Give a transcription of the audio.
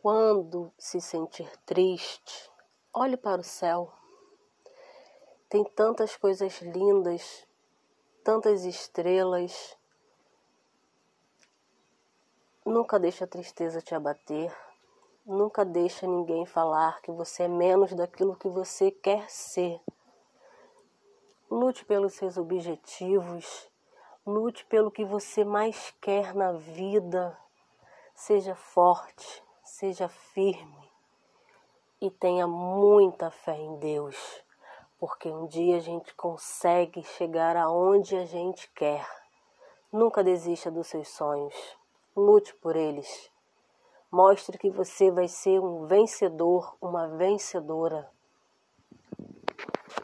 Quando se sentir triste, olhe para o céu. Tem tantas coisas lindas, tantas estrelas. Nunca deixe a tristeza te abater. Nunca deixe ninguém falar que você é menos daquilo que você quer ser. Lute pelos seus objetivos, lute pelo que você mais quer na vida. Seja forte, seja firme e tenha muita fé em Deus, porque um dia a gente consegue chegar aonde a gente quer. Nunca desista dos seus sonhos, lute por eles. Mostre que você vai ser um vencedor, uma vencedora.